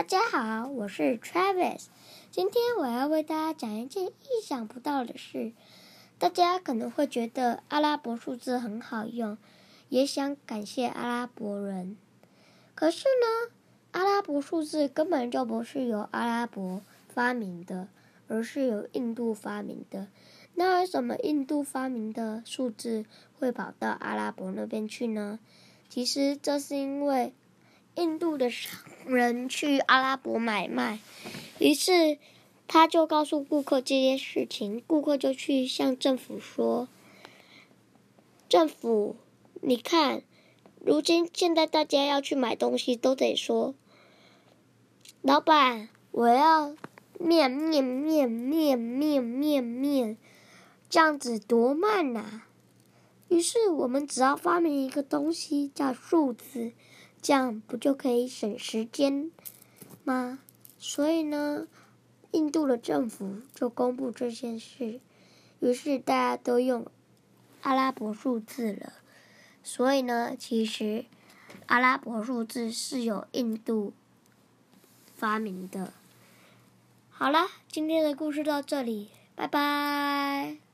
大家好，我是 Travis。今天我要为大家讲一件意想不到的事。大家可能会觉得阿拉伯数字很好用，也想感谢阿拉伯人。可是呢，阿拉伯数字根本就不是由阿拉伯发明的，而是由印度发明的。那为什么印度发明的数字会跑到阿拉伯那边去呢？其实这是因为。印度的商人去阿拉伯买卖，于是他就告诉顾客这件事情，顾客就去向政府说：“政府，你看，如今现在大家要去买东西都得说，老板，我要面面面面面面面，这样子多慢呐！于是我们只要发明一个东西叫数字。”这样不就可以省时间吗？所以呢，印度的政府就公布这件事，于是大家都用阿拉伯数字了。所以呢，其实阿拉伯数字是由印度发明的。好了，今天的故事到这里，拜拜。